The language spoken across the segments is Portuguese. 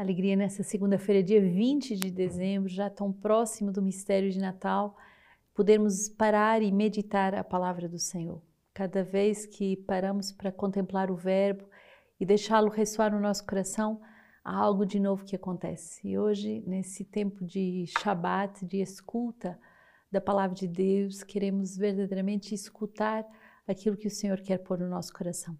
Alegria nessa segunda-feira, dia 20 de dezembro, já tão próximo do mistério de Natal, podermos parar e meditar a palavra do Senhor. Cada vez que paramos para contemplar o Verbo e deixá-lo ressoar no nosso coração, há algo de novo que acontece. E hoje, nesse tempo de Shabat, de escuta da palavra de Deus, queremos verdadeiramente escutar aquilo que o Senhor quer pôr no nosso coração.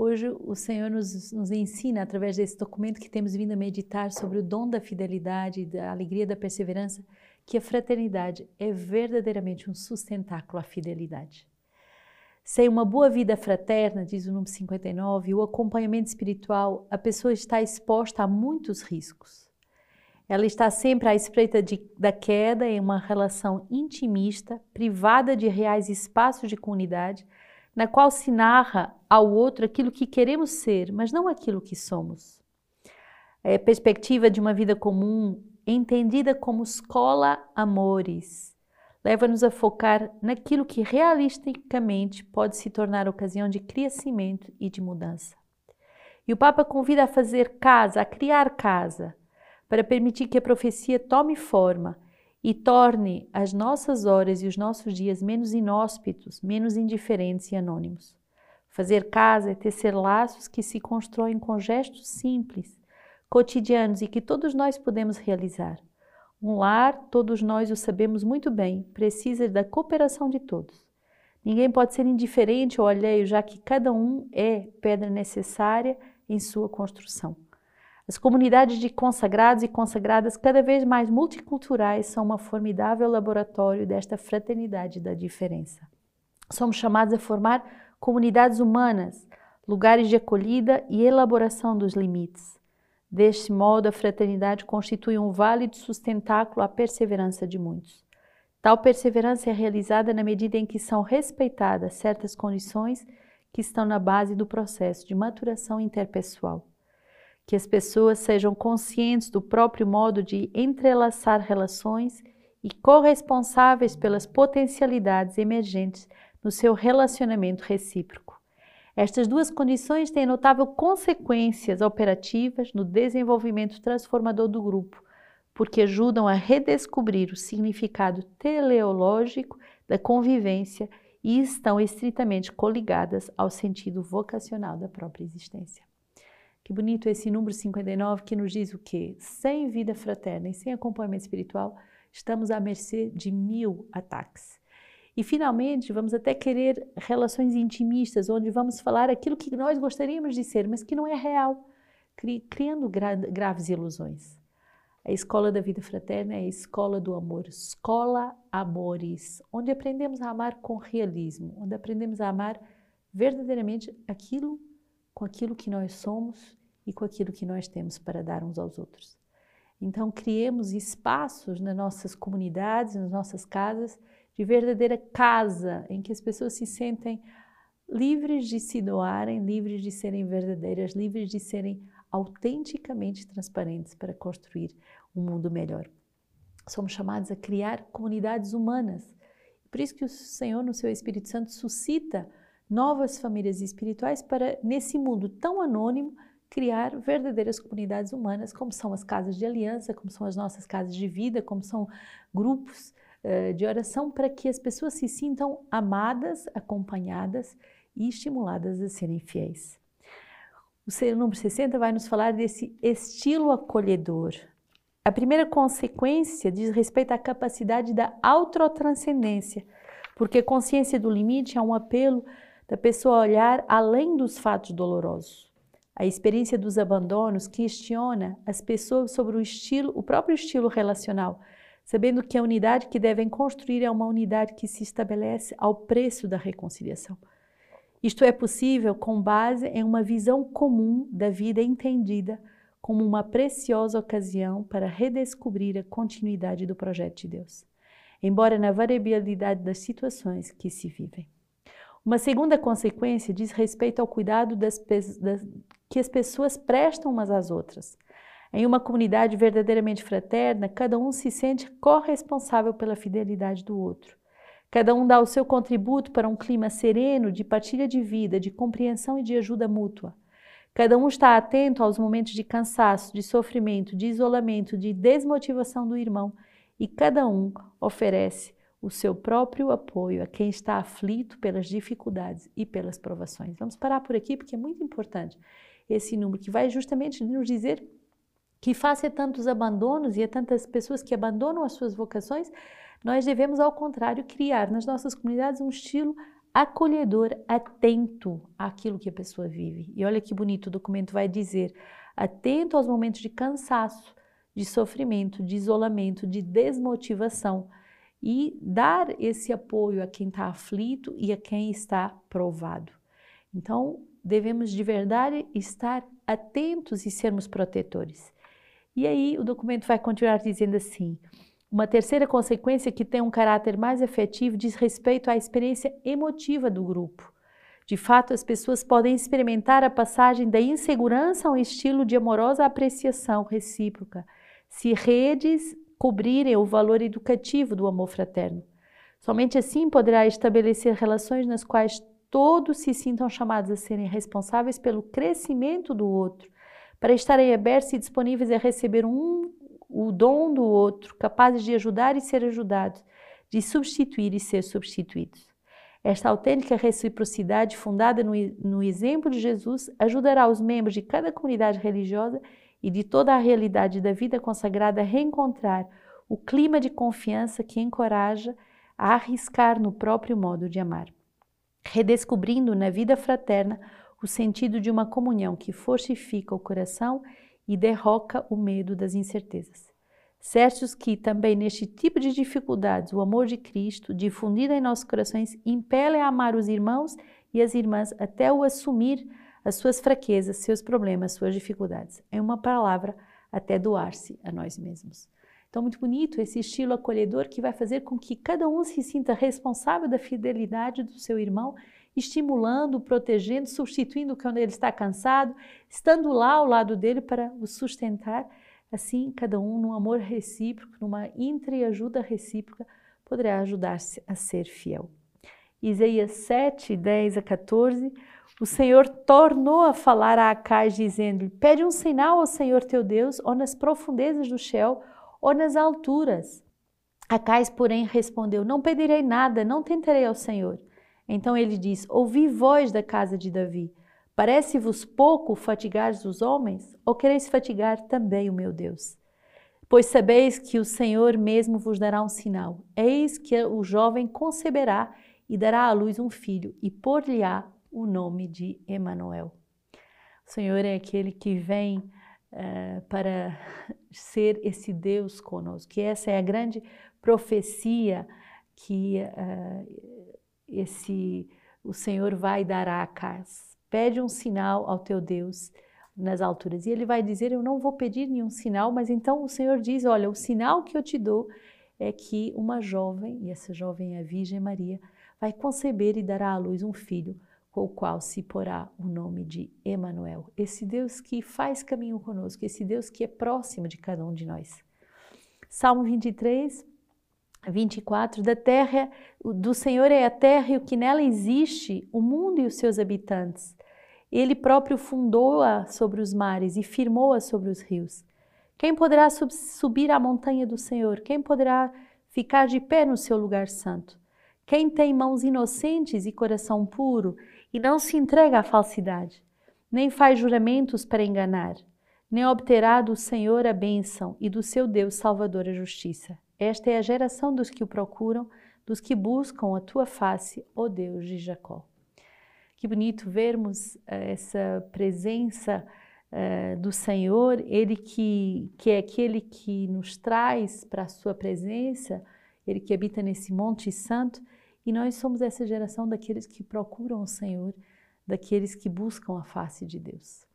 Hoje o Senhor nos, nos, ensina, através desse documento que temos vindo a meditar sobre o dom da fidelidade, da alegria, da perseverança, que a fraternidade é verdadeiramente um sustentáculo à fidelidade. Sem uma boa vida fraterna, diz o número 59, o acompanhamento espiritual, a pessoa está exposta a muitos riscos. Ela está sempre à espreita de, da queda em uma relação intimista, privada de reais espaços de comunidade, na qual se narra ao outro aquilo que queremos ser, mas não aquilo que somos. É a perspectiva de uma vida comum, entendida como escola amores, leva-nos a focar naquilo que realisticamente pode se tornar ocasião de crescimento e de mudança. E o Papa convida a fazer casa, a criar casa, para permitir que a profecia tome forma e torne as nossas horas e os nossos dias menos inóspitos, menos indiferentes e anônimos. Fazer casa é tecer laços que se constroem com gestos simples, cotidianos e que todos nós podemos realizar. Um lar, todos nós o sabemos muito bem, precisa da cooperação de todos. Ninguém pode ser indiferente ou alheio, já que cada um é pedra necessária em sua construção. As comunidades de consagrados e consagradas, cada vez mais multiculturais, são uma formidável laboratório desta fraternidade da diferença. Somos chamados a formar comunidades humanas, lugares de acolhida e elaboração dos limites. Deste modo, a fraternidade constitui um válido sustentáculo à perseverança de muitos. Tal perseverança é realizada na medida em que são respeitadas certas condições que estão na base do processo de maturação interpessoal que as pessoas sejam conscientes do próprio modo de entrelaçar relações e corresponsáveis pelas potencialidades emergentes no seu relacionamento recíproco. Estas duas condições têm notável consequências operativas no desenvolvimento transformador do grupo, porque ajudam a redescobrir o significado teleológico da convivência e estão estritamente coligadas ao sentido vocacional da própria existência. Que bonito esse número 59 que nos diz o quê? Sem vida fraterna e sem acompanhamento espiritual, estamos à mercê de mil ataques. E finalmente, vamos até querer relações intimistas, onde vamos falar aquilo que nós gostaríamos de ser, mas que não é real, criando gra graves ilusões. A escola da vida fraterna é a escola do amor, escola amores, onde aprendemos a amar com realismo, onde aprendemos a amar verdadeiramente aquilo com aquilo que nós somos e com aquilo que nós temos para dar uns aos outros. Então, criemos espaços nas nossas comunidades, nas nossas casas, de verdadeira casa, em que as pessoas se sentem livres de se doarem, livres de serem verdadeiras, livres de serem autenticamente transparentes para construir um mundo melhor. Somos chamados a criar comunidades humanas. Por isso que o Senhor, no seu Espírito Santo, suscita novas famílias espirituais para, nesse mundo tão anônimo, criar verdadeiras comunidades humanas, como são as casas de aliança, como são as nossas casas de vida, como são grupos uh, de oração, para que as pessoas se sintam amadas, acompanhadas e estimuladas a serem fiéis. O número 60 vai nos falar desse estilo acolhedor. A primeira consequência diz respeito à capacidade da autotranscendência, porque a consciência do limite é um apelo da pessoa olhar além dos fatos dolorosos. A experiência dos abandonos questiona as pessoas sobre o estilo, o próprio estilo relacional, sabendo que a unidade que devem construir é uma unidade que se estabelece ao preço da reconciliação. Isto é possível com base em uma visão comum da vida entendida como uma preciosa ocasião para redescobrir a continuidade do projeto de Deus, embora na variabilidade das situações que se vivem. Uma segunda consequência diz respeito ao cuidado das, das, que as pessoas prestam umas às outras. Em uma comunidade verdadeiramente fraterna, cada um se sente corresponsável pela fidelidade do outro. Cada um dá o seu contributo para um clima sereno de partilha de vida, de compreensão e de ajuda mútua. Cada um está atento aos momentos de cansaço, de sofrimento, de isolamento, de desmotivação do irmão e cada um oferece o seu próprio apoio a quem está aflito pelas dificuldades e pelas provações. Vamos parar por aqui porque é muito importante esse número que vai justamente nos dizer que face a tantos abandonos e a tantas pessoas que abandonam as suas vocações, nós devemos, ao contrário, criar nas nossas comunidades um estilo acolhedor, atento àquilo que a pessoa vive. E olha que bonito o documento vai dizer: atento aos momentos de cansaço, de sofrimento, de isolamento, de desmotivação e dar esse apoio a quem está aflito e a quem está provado. Então, devemos de verdade estar atentos e sermos protetores. E aí o documento vai continuar dizendo assim: uma terceira consequência que tem um caráter mais efetivo diz respeito à experiência emotiva do grupo. De fato, as pessoas podem experimentar a passagem da insegurança a um estilo de amorosa apreciação recíproca, se redes cobrirem o valor educativo do amor fraterno. Somente assim poderá estabelecer relações nas quais todos se sintam chamados a serem responsáveis pelo crescimento do outro, para estarem abertos e disponíveis a receber um o dom do outro, capazes de ajudar e ser ajudados, de substituir e ser substituídos. Esta autêntica reciprocidade, fundada no, no exemplo de Jesus, ajudará os membros de cada comunidade religiosa e de toda a realidade da vida consagrada reencontrar o clima de confiança que encoraja a arriscar no próprio modo de amar, redescobrindo na vida fraterna o sentido de uma comunhão que fortifica o coração e derroca o medo das incertezas. Certos que também neste tipo de dificuldades o amor de Cristo, difundido em nossos corações, impele a amar os irmãos e as irmãs até o assumir as suas fraquezas, seus problemas, suas dificuldades. É uma palavra até doar-se a nós mesmos. Então, muito bonito esse estilo acolhedor que vai fazer com que cada um se sinta responsável da fidelidade do seu irmão estimulando, protegendo, substituindo quando ele está cansado, estando lá ao lado dele para o sustentar. Assim, cada um, num amor recíproco, numa entreajuda recíproca, poderá ajudar-se a ser fiel. Isaías 7, 10 a 14, o Senhor tornou a falar a Acais, dizendo-lhe: Pede um sinal ao Senhor teu Deus, ou nas profundezas do céu, ou nas alturas. Acais, porém, respondeu: Não pedirei nada, não tentarei ao Senhor. Então ele diz: Ouvi voz da casa de Davi. Parece-vos pouco fatigar os homens? Ou quereis fatigar também o meu Deus? Pois sabeis que o Senhor mesmo vos dará um sinal. Eis que o jovem conceberá e dará à luz um filho, e por-lhe-á o nome de Emanuel. O Senhor é aquele que vem uh, para ser esse Deus conosco. Que essa é a grande profecia que uh, esse o Senhor vai dar a Acas. Pede um sinal ao teu Deus nas alturas. E ele vai dizer: Eu não vou pedir nenhum sinal, mas então o Senhor diz: Olha, o sinal que eu te dou é que uma jovem, e essa jovem é a Virgem Maria, vai conceber e dará à luz um filho, com o qual se porá o nome de Emanuel. Esse Deus que faz caminho conosco, esse Deus que é próximo de cada um de nós. Salmo 23, 24, da terra, do Senhor é a terra e o que nela existe, o mundo e os seus habitantes. Ele próprio fundou-a sobre os mares e firmou-a sobre os rios. Quem poderá sub subir à montanha do Senhor? Quem poderá ficar de pé no seu lugar santo? Quem tem mãos inocentes e coração puro e não se entrega à falsidade, nem faz juramentos para enganar, nem obterá do Senhor a bênção e do seu Deus Salvador a justiça. Esta é a geração dos que o procuram, dos que buscam a tua face, ó Deus de Jacó. Que bonito vermos uh, essa presença uh, do Senhor, Ele que, que é aquele que nos traz para a sua presença, Ele que habita nesse Monte Santo, e nós somos essa geração daqueles que procuram o Senhor, daqueles que buscam a face de Deus.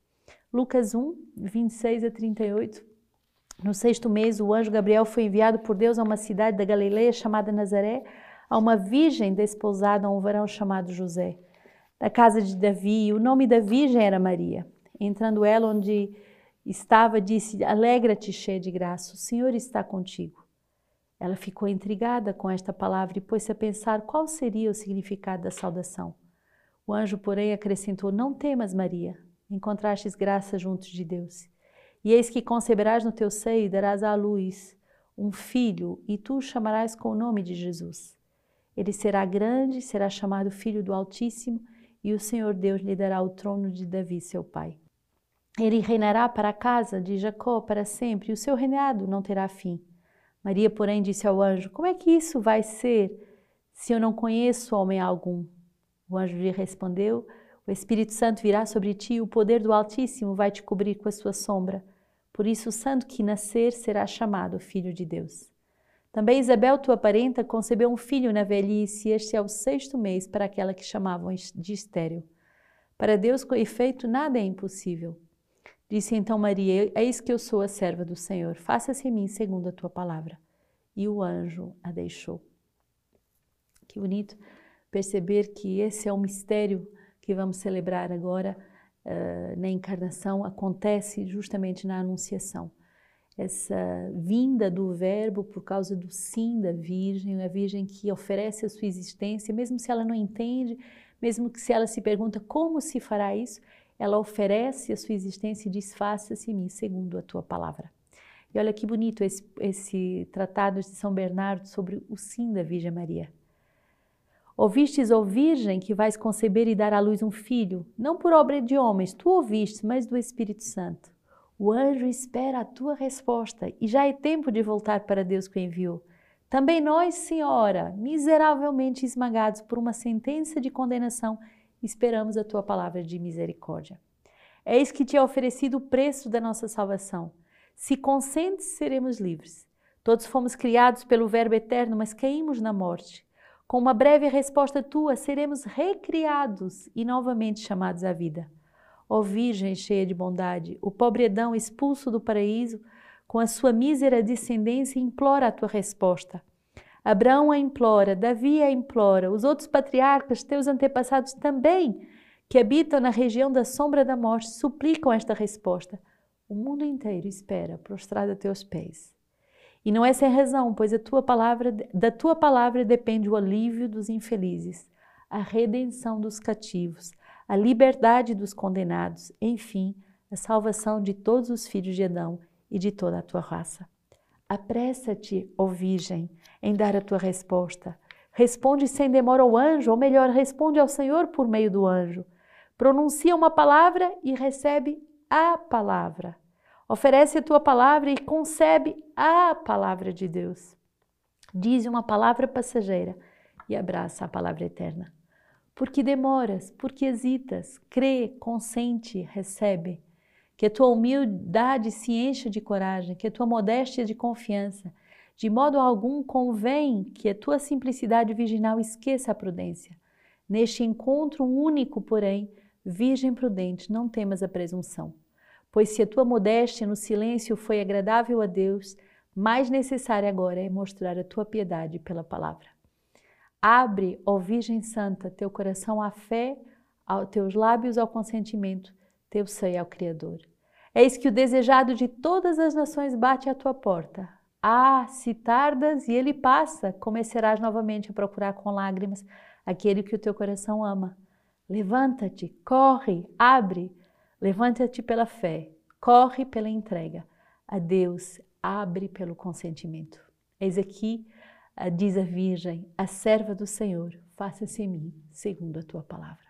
Lucas 1, 26 a 38 no sexto mês, o anjo Gabriel foi enviado por Deus a uma cidade da Galileia chamada Nazaré, a uma virgem desposada a um varão chamado José, da casa de Davi. O nome da virgem era Maria. Entrando ela onde estava, disse: Alegra-te, cheia de graça, o Senhor está contigo. Ela ficou intrigada com esta palavra e pôs-se a pensar qual seria o significado da saudação. O anjo, porém, acrescentou: Não temas, Maria, encontrastes graça junto de Deus. E eis que conceberás no teu seio e darás à luz um filho, e tu o chamarás com o nome de Jesus. Ele será grande, será chamado Filho do Altíssimo, e o Senhor Deus lhe dará o trono de Davi, seu pai. Ele reinará para a casa de Jacó para sempre, e o seu reinado não terá fim. Maria, porém, disse ao anjo: Como é que isso vai ser se eu não conheço homem algum? O anjo lhe respondeu: O Espírito Santo virá sobre ti, e o poder do Altíssimo vai te cobrir com a sua sombra. Por isso, o santo que nascer será chamado Filho de Deus. Também Isabel, tua parenta, concebeu um filho na velhice, e este é o sexto mês para aquela que chamavam de estéreo. Para Deus, com efeito, nada é impossível. Disse então Maria: Eis que eu sou a serva do Senhor, faça-se em mim segundo a tua palavra. E o anjo a deixou. Que bonito perceber que esse é o mistério que vamos celebrar agora uh, na encarnação, acontece justamente na Anunciação. Essa vinda do Verbo por causa do sim da Virgem, a Virgem que oferece a sua existência, mesmo se ela não entende, mesmo que se ela se pergunta como se fará isso, ela oferece a sua existência e diz: Faça-se em mim, segundo a tua palavra. E olha que bonito esse, esse tratado de São Bernardo sobre o sim da Virgem Maria. Ouvistes, ó Virgem, que vais conceber e dar à luz um filho, não por obra de homens, tu ouviste, mas do Espírito Santo. O anjo espera a tua resposta e já é tempo de voltar para Deus que o enviou. Também nós, Senhora, miseravelmente esmagados por uma sentença de condenação, esperamos a tua palavra de misericórdia. Eis que te é oferecido o preço da nossa salvação. Se consentes, seremos livres. Todos fomos criados pelo Verbo eterno, mas caímos na morte. Com uma breve resposta tua, seremos recriados e novamente chamados à vida. Ó Virgem cheia de bondade, o pobre Edão expulso do paraíso, com a sua mísera descendência, implora a tua resposta. Abraão a implora, Davi a implora, os outros patriarcas, teus antepassados também, que habitam na região da sombra da morte, suplicam esta resposta. O mundo inteiro espera, prostrado a teus pés. E não é sem razão, pois a tua palavra, da tua palavra depende o alívio dos infelizes, a redenção dos cativos, a liberdade dos condenados, enfim, a salvação de todos os filhos de Adão e de toda a tua raça. Apressa-te, ó Virgem, em dar a tua resposta. Responde sem demora ao anjo, ou melhor, responde ao Senhor por meio do anjo. Pronuncia uma palavra e recebe a palavra. Oferece a tua palavra e concebe a palavra de Deus. Diz uma palavra passageira e abraça a palavra eterna. Porque demoras, porque hesitas, crê, consente, recebe que a tua humildade se encha de coragem, que a tua modéstia de confiança. De modo algum convém que a tua simplicidade virginal esqueça a prudência. Neste encontro único, porém, virgem prudente, não temas a presunção. Pois se a tua modéstia no silêncio foi agradável a Deus, mais necessário agora é mostrar a tua piedade pela palavra. Abre, ó Virgem Santa, teu coração à fé, aos teus lábios ao consentimento, teu seio ao Criador. Eis que o desejado de todas as nações bate à tua porta. Ah, se tardas e ele passa, começarás novamente a procurar com lágrimas aquele que o teu coração ama. Levanta-te, corre, abre, levanta-te pela fé, corre pela entrega. A Deus abre pelo consentimento. Eis aqui, diz a Virgem, a serva do Senhor, faça-se em mim segundo a tua palavra.